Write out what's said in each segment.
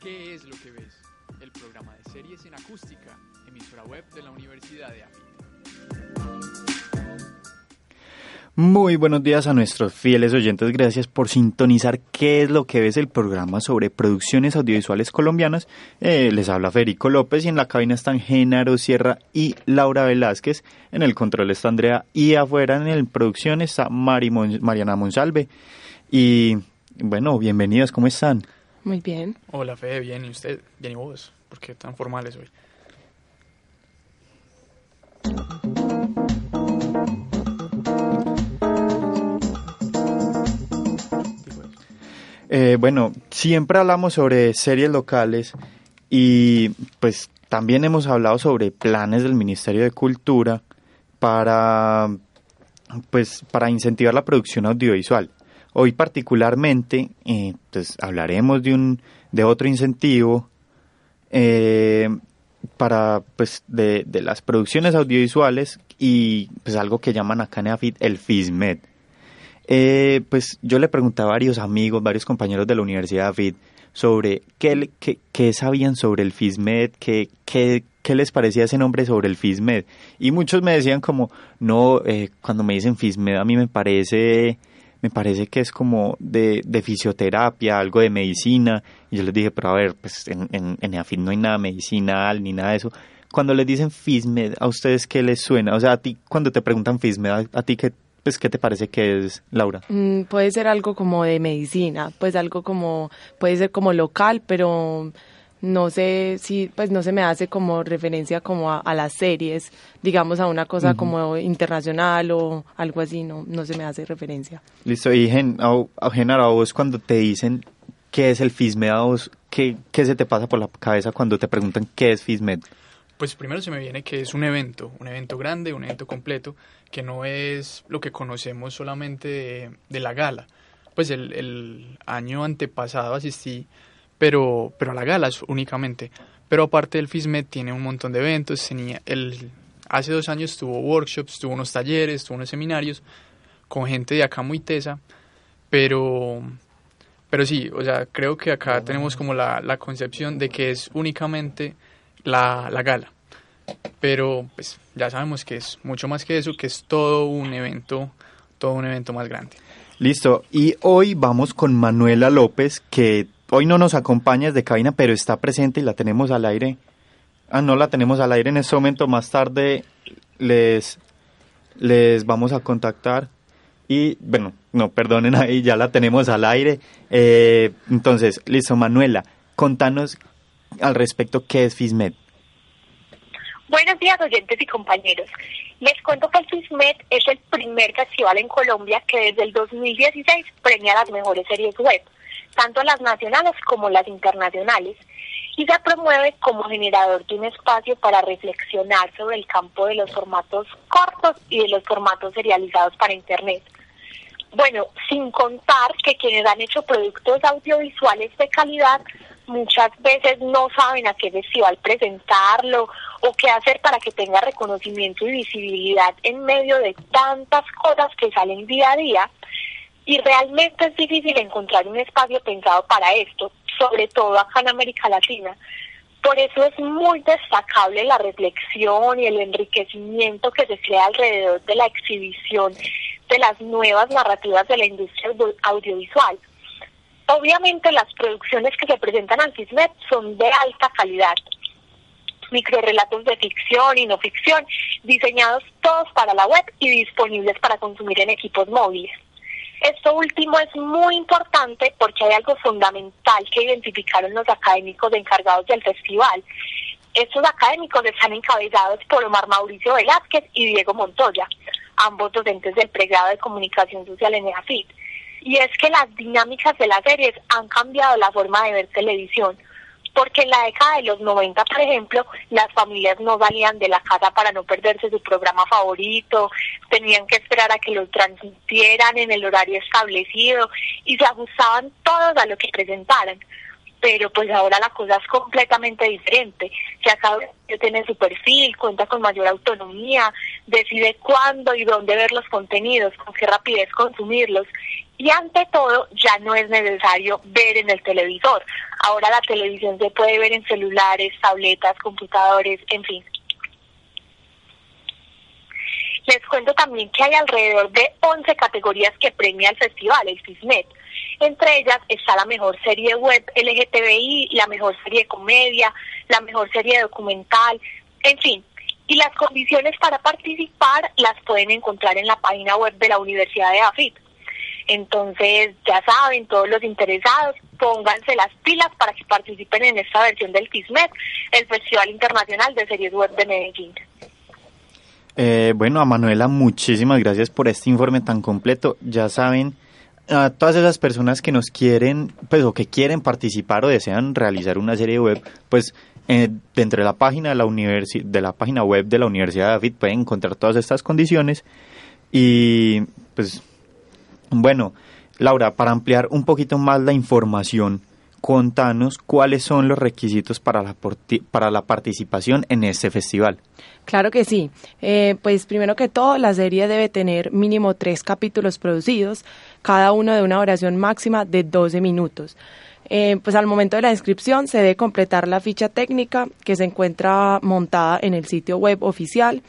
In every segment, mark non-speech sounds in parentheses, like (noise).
¿Qué es lo que ves? El programa de series en acústica, emisora web de la Universidad de AFIT. Muy buenos días a nuestros fieles oyentes. Gracias por sintonizar qué es lo que ves el programa sobre producciones audiovisuales colombianas. Eh, les habla Federico López y en la cabina están Genaro Sierra y Laura Velázquez. En el control está Andrea y afuera en el producción está Mariana Monsalve. Y bueno, bienvenidos, ¿cómo están? Muy bien. Hola Fede, bien, ¿y usted? Bien, ¿y vos? ¿Por qué tan formales hoy? Eh, bueno, siempre hablamos sobre series locales y pues también hemos hablado sobre planes del Ministerio de Cultura para pues para incentivar la producción audiovisual. Hoy particularmente eh, pues hablaremos de un de otro incentivo eh, para pues de, de las producciones audiovisuales y pues algo que llaman acá en AFIT el FISMED. Eh, pues yo le pregunté a varios amigos, varios compañeros de la Universidad de AFIT sobre qué, qué, qué sabían sobre el FISMED, qué, qué, qué les parecía ese nombre sobre el FISMED. Y muchos me decían como, no, eh, cuando me dicen FISMED a mí me parece, me parece que es como de, de fisioterapia, algo de medicina. Y yo les dije, pero a ver, pues en, en, en no hay nada medicinal ni nada de eso. Cuando les dicen FISMED, ¿a ustedes qué les suena? O sea, a ti, cuando te preguntan FISMED, ¿a, a ti qué, pues, qué te parece que es, Laura? Mm, puede ser algo como de medicina, pues algo como, puede ser como local, pero no sé si, pues no se me hace como referencia como a, a las series, digamos a una cosa como internacional o algo así, no, no se me hace referencia. Listo, y Gen, a, a Genaro, a vos cuando te dicen qué es el FISMED, a vos, ¿qué, ¿qué se te pasa por la cabeza cuando te preguntan qué es FISMED? Pues primero se me viene que es un evento, un evento grande, un evento completo, que no es lo que conocemos solamente de, de la gala. Pues el, el año antepasado asistí, pero, pero a la gala únicamente. Pero aparte del FISMED tiene un montón de eventos, tenía el, hace dos años tuvo workshops, tuvo unos talleres, tuvo unos seminarios con gente de acá muy tesa, pero, pero sí, o sea, creo que acá tenemos como la, la concepción de que es únicamente la, la gala. Pero pues ya sabemos que es mucho más que eso, que es todo un evento, todo un evento más grande. Listo, y hoy vamos con Manuela López, que hoy no nos acompaña desde cabina, pero está presente y la tenemos al aire. Ah, no la tenemos al aire en este momento, más tarde les, les vamos a contactar. Y bueno, no, perdonen ahí, ya la tenemos al aire. Eh, entonces, listo, Manuela, contanos al respecto qué es FISMED. Buenos días, oyentes y compañeros. Les cuento que el FISMED es el primer festival en Colombia que desde el 2016 premia las mejores series web, tanto las nacionales como las internacionales, y se promueve como generador de un espacio para reflexionar sobre el campo de los formatos cortos y de los formatos serializados para Internet. Bueno, sin contar que quienes han hecho productos audiovisuales de calidad muchas veces no saben a qué festival presentarlo o qué hacer para que tenga reconocimiento y visibilidad en medio de tantas cosas que salen día a día. Y realmente es difícil encontrar un espacio pensado para esto, sobre todo acá en América Latina. Por eso es muy destacable la reflexión y el enriquecimiento que se crea alrededor de la exhibición de las nuevas narrativas de la industria audio- audiovisual. Obviamente las producciones que se presentan al FISMED son de alta calidad, microrelatos de ficción y no ficción, diseñados todos para la web y disponibles para consumir en equipos móviles. Esto último es muy importante porque hay algo fundamental que identificaron los académicos encargados del festival. Estos académicos están encabezados por Omar Mauricio Velázquez y Diego Montoya, ambos docentes del pregrado de Comunicación Social en EAFIT. y es que las dinámicas de las series han cambiado la forma de ver televisión. Porque en la década de los 90, por ejemplo, las familias no salían de la casa para no perderse su programa favorito, tenían que esperar a que lo transmitieran en el horario establecido y se ajustaban todos a lo que presentaran pero pues ahora la cosa es completamente diferente. Ya cada uno tiene su perfil, cuenta con mayor autonomía, decide cuándo y dónde ver los contenidos, con qué rapidez consumirlos. Y ante todo, ya no es necesario ver en el televisor. Ahora la televisión se puede ver en celulares, tabletas, computadores, en fin. Les cuento también que hay alrededor de 11 categorías que premia el festival, el FISMET. Entre ellas está la mejor serie web LGTBI, la mejor serie comedia, la mejor serie documental, en fin. Y las condiciones para participar las pueden encontrar en la página web de la Universidad de AFIT. Entonces, ya saben, todos los interesados, pónganse las pilas para que participen en esta versión del FISMET, el Festival Internacional de Series Web de Medellín. Eh, bueno, a Manuela, muchísimas gracias por este informe tan completo. Ya saben, a todas esas personas que nos quieren, pues, o que quieren participar o desean realizar una serie web, pues, eh, dentro de la página de la, de la página web de la Universidad de David pueden encontrar todas estas condiciones. Y, pues, bueno, Laura, para ampliar un poquito más la información, contanos cuáles son los requisitos para la, para la participación en este festival. Claro que sí. Eh, pues primero que todo, la serie debe tener mínimo tres capítulos producidos, cada uno de una duración máxima de 12 minutos. Eh, pues al momento de la inscripción se debe completar la ficha técnica que se encuentra montada en el sitio web oficial.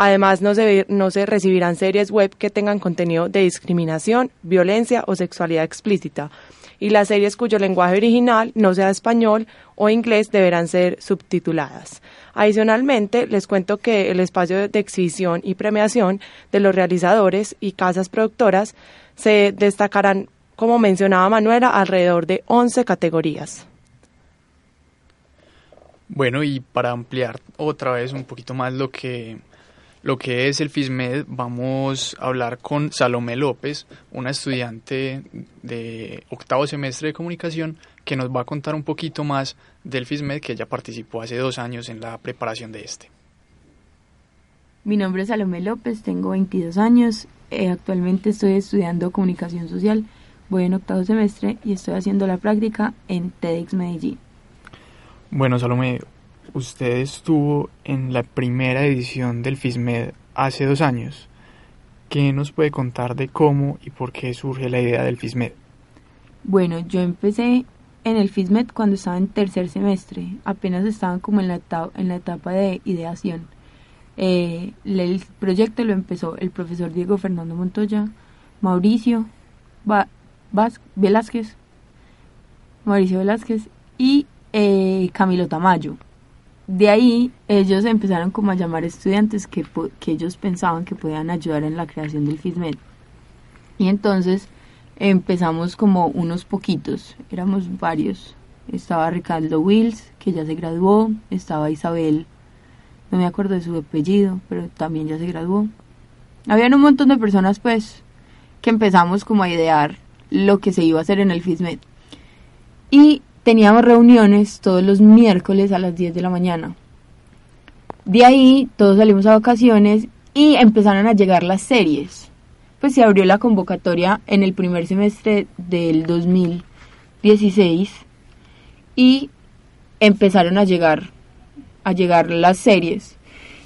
Además, no se, no se recibirán series web que tengan contenido de discriminación, violencia o sexualidad explícita y las series cuyo lenguaje original no sea español o inglés deberán ser subtituladas. Adicionalmente, les cuento que el espacio de exhibición y premiación de los realizadores y casas productoras se destacarán, como mencionaba Manuela, alrededor de 11 categorías. Bueno, y para ampliar otra vez un poquito más lo que lo que es el FISMED, vamos a hablar con Salomé López, una estudiante de octavo semestre de comunicación, que nos va a contar un poquito más del FISMED, que ella participó hace dos años en la preparación de este. Mi nombre es Salomé López, tengo 22 años, eh, actualmente estoy estudiando comunicación social, voy en octavo semestre y estoy haciendo la práctica en TEDx Medellín. Bueno, Salomé, usted estuvo en la primera edición del FISMED hace dos años. ¿Qué nos puede contar de cómo y por qué surge la idea del FISMED? Bueno, yo empecé en el FISMED cuando estaba en tercer semestre, apenas estaban como en la, etapa, de ideación. Eh, el proyecto lo empezó el profesor Diego Fernando Montoya, Mauricio Velázquez, Mauricio Velázquez y eh, Camilo Tamayo de ahí ellos empezaron como a llamar estudiantes que, que ellos pensaban que podían ayudar en la creación del FISMED. Y entonces empezamos como unos poquitos, éramos varios. Estaba Ricardo Wills, que ya se graduó, estaba Isabel, no me acuerdo de su apellido, pero también ya se graduó. Habían un montón de personas pues que empezamos como a idear lo que se iba a hacer en el FISMED. Y teníamos reuniones todos los miércoles a las 10 de la mañana. De ahí todos salimos a vacaciones y empezaron a llegar las series. Pues se abrió la convocatoria en el primer semestre del 2016 y empezaron a llegar a llegar las series.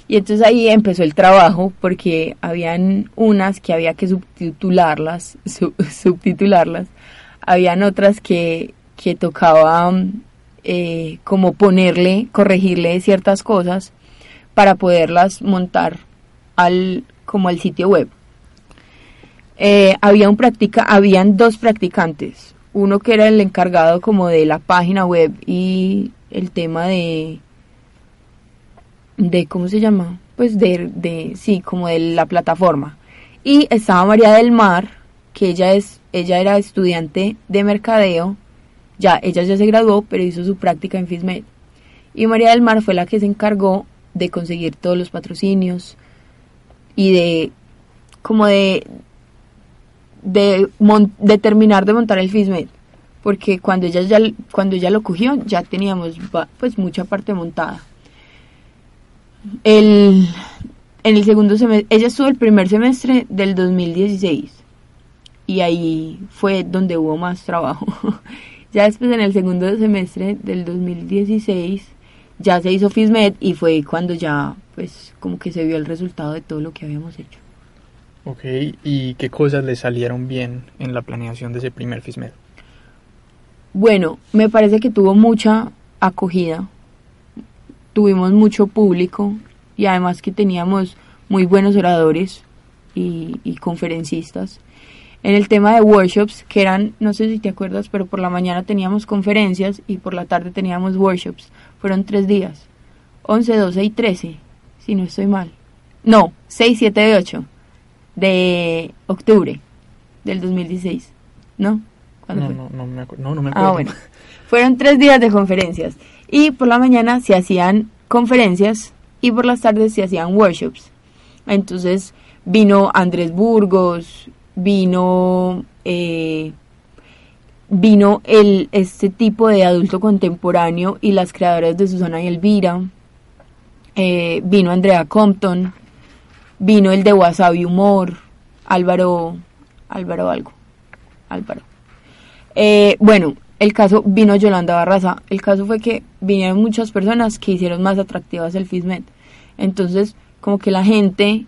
Y entonces ahí empezó el trabajo porque habían unas que había que subtitularlas, (laughs) subtitularlas. Habían otras que que tocaba eh, como ponerle, corregirle ciertas cosas para poderlas montar al como al sitio web. Eh, había un practica, habían dos practicantes, uno que era el encargado como de la página web y el tema de de cómo se llama, pues de, de sí, como de la plataforma. Y estaba María del Mar, que ella es ella era estudiante de mercadeo ya, ella ya se graduó, pero hizo su práctica en FISMED. Y María del Mar fue la que se encargó de conseguir todos los patrocinios y de, como de, de, de terminar de montar el FISMED, porque cuando ella, ya, cuando ella lo cogió ya teníamos pues mucha parte montada. El, en el segundo semestre, ella estuvo el primer semestre del 2016 y ahí fue donde hubo más trabajo. (laughs) ya después en el segundo semestre del 2016 ya se hizo FISMED y fue cuando ya pues como que se vio el resultado de todo lo que habíamos hecho. Ok, ¿y qué cosas le salieron bien en la planeación de ese primer FISMED? Bueno, me parece que tuvo mucha acogida, tuvimos mucho público y además que teníamos muy buenos oradores y, y conferencistas. En el tema de workshops, que eran, no sé si te acuerdas, pero por la mañana teníamos conferencias y por la tarde teníamos workshops. Fueron tres días, 11, 12 y 13, si no estoy mal. No, 6, 7 y 8 de octubre del 2016, ¿no? No, no, no, me no, no me ah, acuerdo. Ah, bueno. Fueron tres días de conferencias y por la mañana se hacían conferencias y por las tardes se hacían workshops. Entonces vino Andrés Burgos, vino eh, vino el este tipo de adulto contemporáneo y las creadoras de Susana y Elvira, eh, vino Andrea Compton, vino el de Wasabi Humor, Álvaro, Álvaro algo, Álvaro. Eh, bueno, el caso vino Yolanda Barraza. El caso fue que vinieron muchas personas que hicieron más atractivas el FISMET. Entonces, como que la gente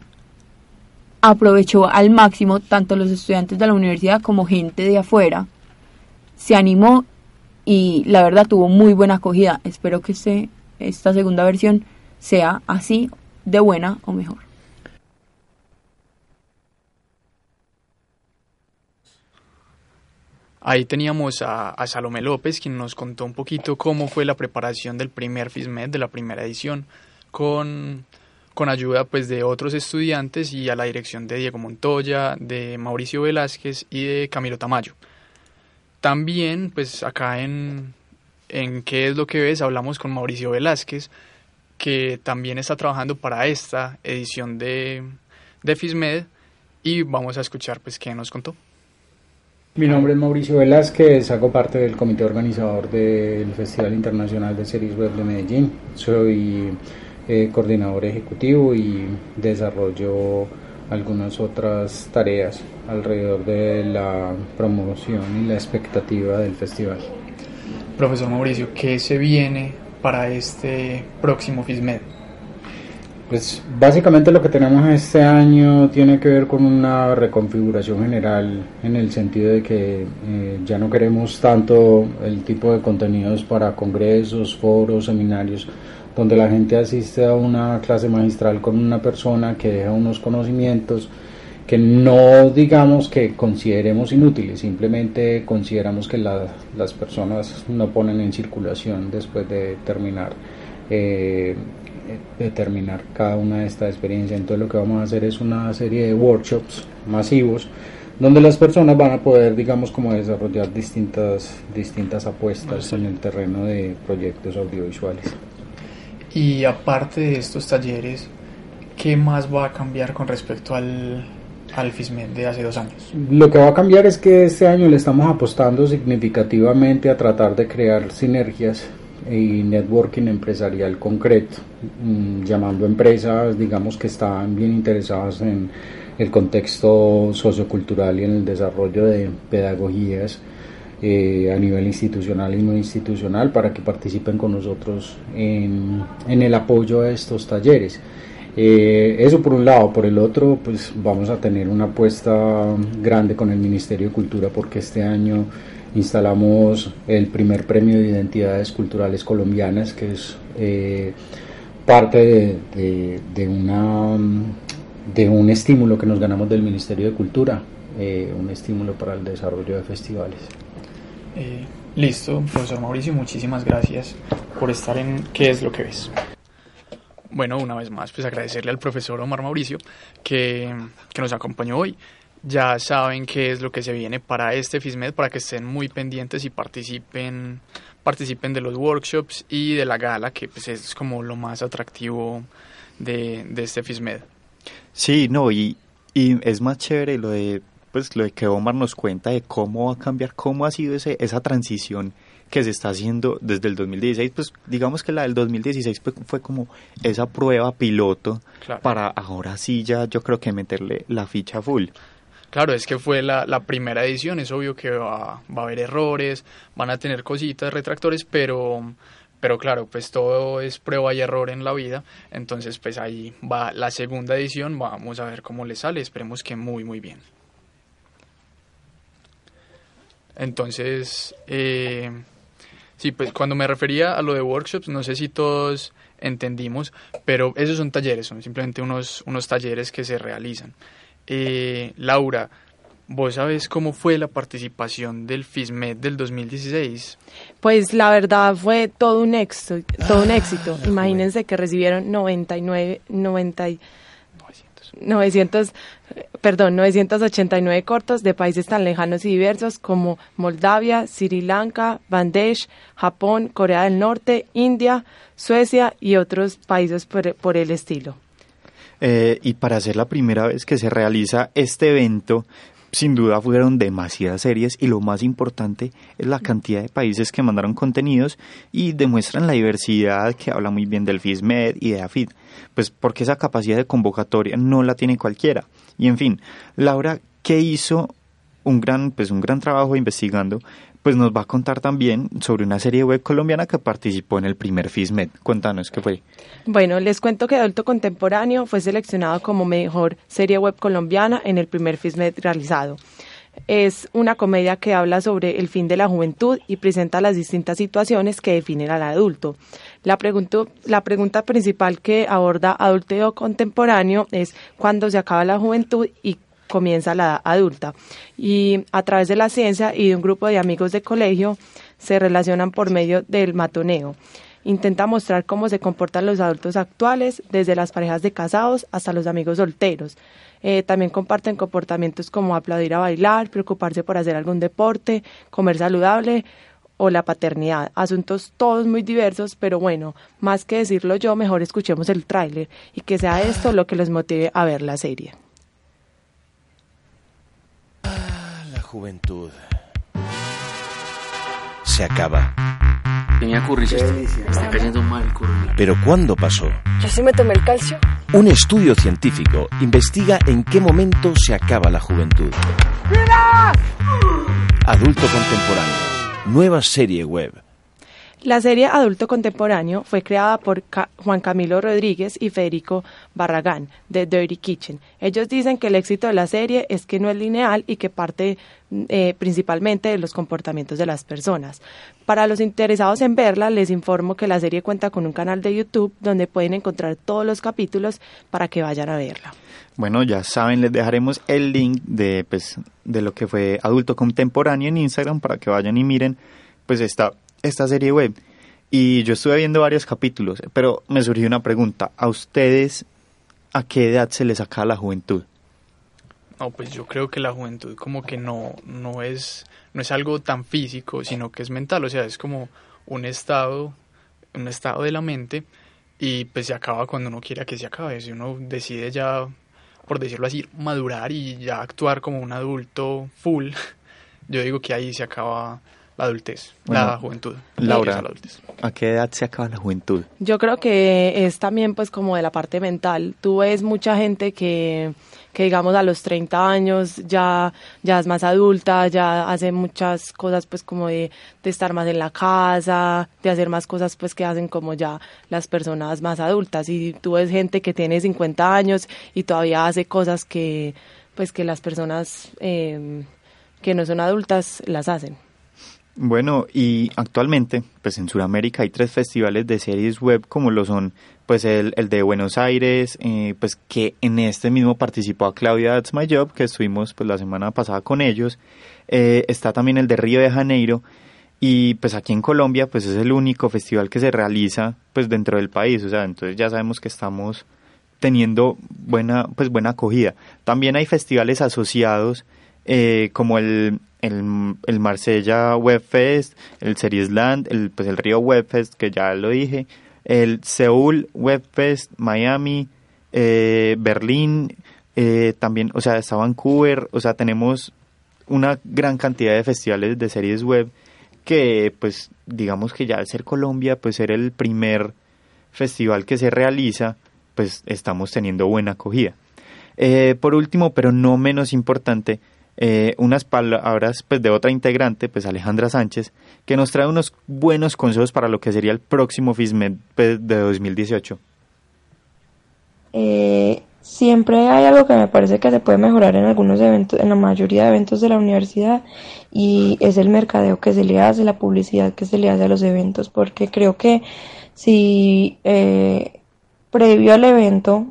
aprovechó al máximo, tanto los estudiantes de la universidad como gente de afuera, se animó y la verdad tuvo muy buena acogida. Espero que este, esta segunda versión sea así de buena o mejor. Ahí teníamos a, Salomé López, quien nos contó un poquito cómo fue la preparación del primer FISMED, de la primera edición, con, con ayuda pues, de otros estudiantes y a la dirección de Diego Montoya, de Mauricio Velázquez y de Camilo Tamayo. También, pues acá en, en ¿Qué es lo que ves? hablamos con Mauricio Velázquez, que también está trabajando para esta edición de, de FISMED y vamos a escuchar pues qué nos contó. Mi nombre es Mauricio Velázquez, hago parte del comité organizador del Festival Internacional de Series Web de Medellín. Soy eh, coordinador ejecutivo y desarrollo algunas otras tareas alrededor de la promoción y la expectativa del festival. Profesor Mauricio, ¿qué se viene para este próximo FISMED? Pues básicamente lo que tenemos este año tiene que ver con una reconfiguración general en el sentido de que eh, ya no queremos tanto el tipo de contenidos para congresos, foros, seminarios, donde la gente asiste a una clase magistral con una persona que deja unos conocimientos que no digamos que consideremos inútiles, simplemente consideramos que las personas no ponen en circulación después de terminar. Eh, determinar cada una de estas experiencias. Entonces lo que vamos a hacer es una serie de workshops masivos donde las personas van a poder, digamos, como desarrollar distintas, distintas apuestas en el terreno de proyectos audiovisuales. Y aparte de estos talleres, ¿qué más va a cambiar con respecto al, al FISMED de hace dos años? Lo que va a cambiar es que este año le estamos apostando significativamente a tratar de crear sinergias y networking empresarial concreto, mm, llamando empresas, digamos, que están bien interesadas en el contexto sociocultural y en el desarrollo de pedagogías eh, a nivel institucional y no institucional para que participen con nosotros en, el apoyo a estos talleres. Eh, eso por un lado, por el otro, pues vamos a tener una apuesta grande con el Ministerio de Cultura porque este año instalamos el primer premio de identidades culturales colombianas, que es eh, parte de, una, de un estímulo que nos ganamos del Ministerio de Cultura, un estímulo para el desarrollo de festivales. Eh, listo, profesor Mauricio, muchísimas gracias por estar en ¿Qué es lo que ves? Bueno, una vez más, pues agradecerle al profesor Omar Mauricio que, que nos acompañó hoy ya saben qué es lo que se viene para este FISMED, para que estén muy pendientes y participen, participen de los workshops y de la gala, que pues es como lo más atractivo de, este FISMED. Sí, no, y, y es más chévere lo de pues lo de que Omar nos cuenta de cómo va a cambiar, cómo ha sido ese, esa transición que se está haciendo desde el 2016, pues digamos que la del 2016 fue, fue como esa prueba piloto Claro. para ahora sí ya yo creo que meterle la ficha full. Claro, es que fue la, la primera edición, es obvio que va, va a haber errores, van a tener cositas, retractores, pero, pero claro, pues todo es prueba y error en la vida, entonces pues ahí va la segunda edición, vamos a ver cómo le sale, esperemos que muy muy bien. Entonces, eh, sí, pues cuando me refería a lo de workshops, no sé si todos entendimos, pero esos son talleres, son simplemente unos, unos talleres que se realizan. Eh, Laura, ¿vos sabes cómo fue la participación del FISMED del 2016? Pues la verdad fue todo un éxito, todo un (laughs) éxito. Imagínense que recibieron 99, 90, y- 900, eh, perdón, 989 cortos de países tan lejanos y diversos como Moldavia, Sri Lanka, Bangladesh, Japón, Corea del Norte, India, Suecia y otros países por, por el estilo. Eh, y para ser la primera vez que se realiza este evento, sin duda fueron demasiadas series y lo más importante es la cantidad de países que mandaron contenidos y demuestran la diversidad que habla muy bien del FISMED y de AFID, pues porque esa capacidad de convocatoria no la tiene cualquiera. Y en fin, Laura, ¿qué hizo? Un gran, pues un gran trabajo investigando, pues nos va a contar también sobre una serie web colombiana que participó en el primer FISMED. Cuéntanos qué fue. Bueno, les cuento que Adulto Contemporáneo fue seleccionado como mejor serie web colombiana en el primer FISMED realizado. Es una comedia que habla sobre el fin de la juventud y presenta las distintas situaciones que definen al adulto. La, pregunta- principal que aborda Adulto Contemporáneo es cuándo se acaba la juventud y comienza la edad adulta. Y a través de la ciencia y de un grupo de amigos de colegio se relacionan por medio del matoneo. Intenta mostrar cómo se comportan los adultos actuales, desde las parejas de casados hasta los amigos solteros. Eh, también comparten comportamientos como aplaudir a bailar, preocuparse por hacer algún deporte, comer saludable o la paternidad. Asuntos todos muy diversos, pero bueno, más que decirlo yo, mejor escuchemos el tráiler y que sea esto lo que los motive a ver la serie. La juventud. Se acaba. Tenía curry, sí, me está cayendo mal el curry. Pero ¿cuándo pasó? Yo sí me tomé el calcio. Un estudio científico investiga en qué momento se acaba la juventud. Adulto contemporáneo. Nueva serie web. La serie Adulto Contemporáneo fue creada por Ca- Juan Camilo Rodríguez y Federico Barragán de Dirty Kitchen. Ellos dicen que el éxito de la serie es que no es lineal y que parte eh, principalmente de los comportamientos de las personas. Para los interesados en verla, les informo que la serie cuenta con un canal de YouTube donde pueden encontrar todos los capítulos para que vayan a verla. Bueno, ya saben, les dejaremos el link de, pues, de lo que fue Adulto Contemporáneo en Instagram para que vayan y miren pues esta, esta serie web. Y yo estuve viendo varios capítulos, pero me surgió una pregunta. ¿A ustedes a qué edad se les acaba la juventud? No, pues yo creo que la juventud como que no, no es, no es algo tan físico, sino que es mental, o sea, es como un estado, un estado de la mente y pues se acaba cuando uno quiera que se acabe, si uno decide ya, por decirlo así, madurar y ya actuar como un adulto full, (laughs) yo digo que ahí se acaba la adultez, la Bueno, juventud. Laura, la adultez. ¿a qué edad se acaba la juventud? Yo creo que es también pues como de la parte mental. Tú ves mucha gente que, que digamos a los 30 años ya, ya es más adulta, ya hace muchas cosas pues como de, de estar más en la casa, de hacer más cosas pues que hacen como ya las personas más adultas. Y tú ves gente que tiene 50 años y todavía hace cosas que pues que las personas eh, que no son adultas las hacen. Bueno, y actualmente, pues en Sudamérica hay tres festivales de series web como lo son, pues el, el de Buenos Aires, eh, pues que en este mismo participó a Claudia That's My Job, que estuvimos pues la semana pasada con ellos. Eh, está también el de Río de Janeiro y pues aquí en Colombia pues es el único festival que se realiza pues dentro del país, o sea, entonces ya sabemos que estamos teniendo buena pues buena acogida. También hay festivales asociados eh, como el, el, el Marsella Web Fest, el Series Land, el, pues el Río Web Fest, que ya lo dije, el Seúl Web Fest, Miami, eh, Berlín, eh, también, o sea, está Vancouver, o sea, tenemos una gran cantidad de festivales de series web que, pues, digamos que ya al ser Colombia, pues ser el primer festival que se realiza, pues estamos teniendo buena acogida. Eh, por último, pero no menos importante, eh, unas palabras pues, de otra integrante, pues Alejandra Sánchez, que nos trae unos buenos consejos para lo que sería el próximo FISMED pues, de 2018. Eh, siempre hay algo que me parece que se puede mejorar en algunos eventos, en la mayoría de eventos de la universidad, y es el mercadeo que se le hace, la publicidad que se le hace a los eventos, porque creo que si eh, previo al evento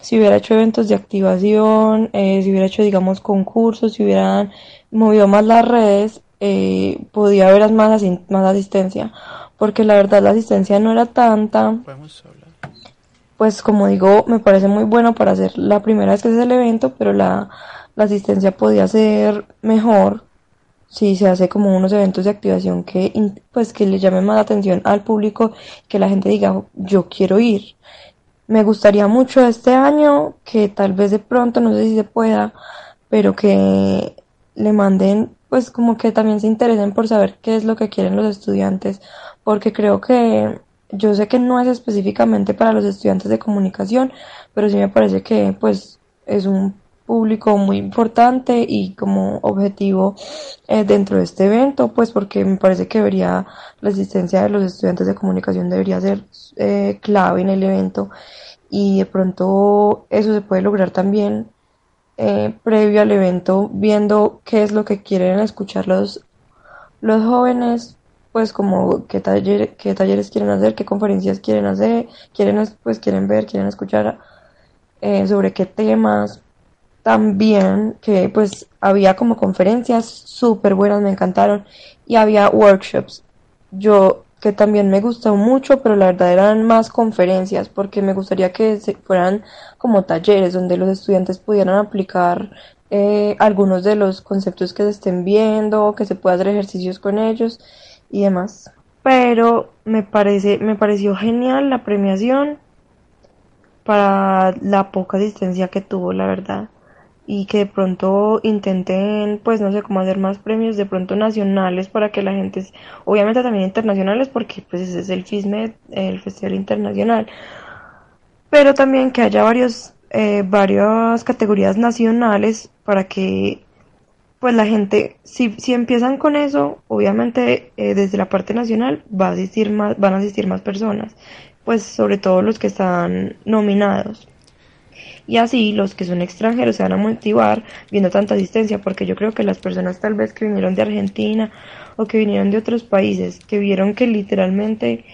si hubiera hecho eventos de activación, eh, si hubiera hecho, digamos, concursos, si hubieran movido más las redes, eh, podía haber más, más asistencia. Porque la verdad la asistencia no era tanta. Pues como digo, me parece muy bueno para hacer la primera vez que se hace el evento, pero la, la asistencia podía ser mejor si se hace como unos eventos de activación que pues que le llamen más atención al público, que la gente diga yo quiero ir me gustaría mucho este año que tal vez de pronto, no sé si se pueda, pero que le manden, pues como que también se interesen por saber qué es lo que quieren los estudiantes, porque creo que yo sé que no es específicamente para los estudiantes de comunicación, pero sí me parece que pues es un público muy importante y como objetivo eh, dentro de este evento, pues porque me parece que debería la asistencia de los estudiantes de comunicación debería ser eh, clave en el evento y de pronto eso se puede lograr también eh, previo al evento viendo qué es lo que quieren escuchar los, los jóvenes pues como qué, taller, qué talleres quieren hacer, qué conferencias quieren hacer, quieren pues quieren ver, quieren escuchar sobre qué temas, también que pues había como conferencias súper buenas, me encantaron, y había workshops. Yo que también me gustó mucho, pero la verdad eran más conferencias, porque me gustaría que fueran como talleres donde los estudiantes pudieran aplicar eh, algunos de los conceptos que se estén viendo, que se pueda hacer ejercicios con ellos y demás. Pero me parece, me pareció genial la premiación para la poca asistencia que tuvo, la verdad y que de pronto intenten, pues no sé, cómo hacer más premios de pronto nacionales para que la gente, obviamente también internacionales porque pues ese es el FISMED, el Festival Internacional, pero también que haya varios, eh, varias categorías nacionales para que pues la gente, si, si empiezan con eso, obviamente eh, desde la parte nacional va a asistir más, van a asistir más personas, pues sobre todo los que están nominados y así los que son extranjeros se van a motivar viendo tanta asistencia porque yo creo que las personas tal vez que vinieron de Argentina o que vinieron de otros países que vieron que literalmente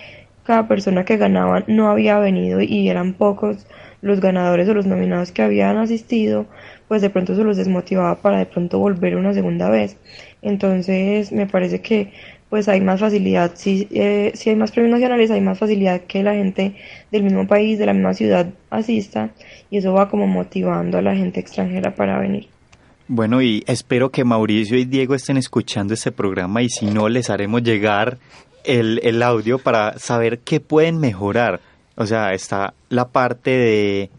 cada persona que ganaba no había venido y eran pocos los ganadores o los nominados que habían asistido, pues de pronto se los desmotivaba para de pronto volver una segunda vez. Entonces me parece que pues hay más facilidad, si, eh, si hay más premios nacionales, hay más facilidad que la gente del mismo país, de la misma ciudad asista y eso va como motivando a la gente extranjera para venir. Bueno, y espero que Mauricio y Diego estén escuchando este programa y si no, les haremos llegar el, el audio para saber qué pueden mejorar. O sea, está la parte de,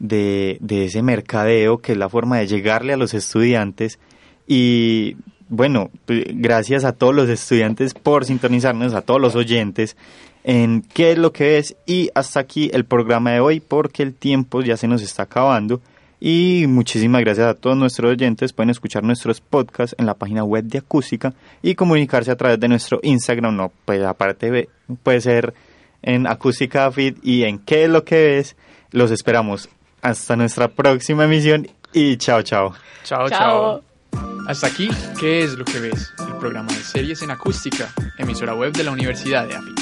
de, de ese mercadeo, que es la forma de llegarle a los estudiantes y bueno, gracias a todos los estudiantes por sintonizarnos, a todos los oyentes en qué es lo que es y hasta aquí el programa de hoy porque el tiempo ya se nos está acabando y muchísimas gracias a todos nuestros oyentes pueden escuchar nuestros podcasts en la página web de acústica y comunicarse a través de nuestro Instagram no pues aparte puede ser en acústica fit y en qué es lo que es los esperamos. Hasta nuestra próxima emisión y chao. Chao chao. chao hasta aquí, ¿qué es lo que ves? El programa de series en acústica, emisora web de la Universidad de AFIT.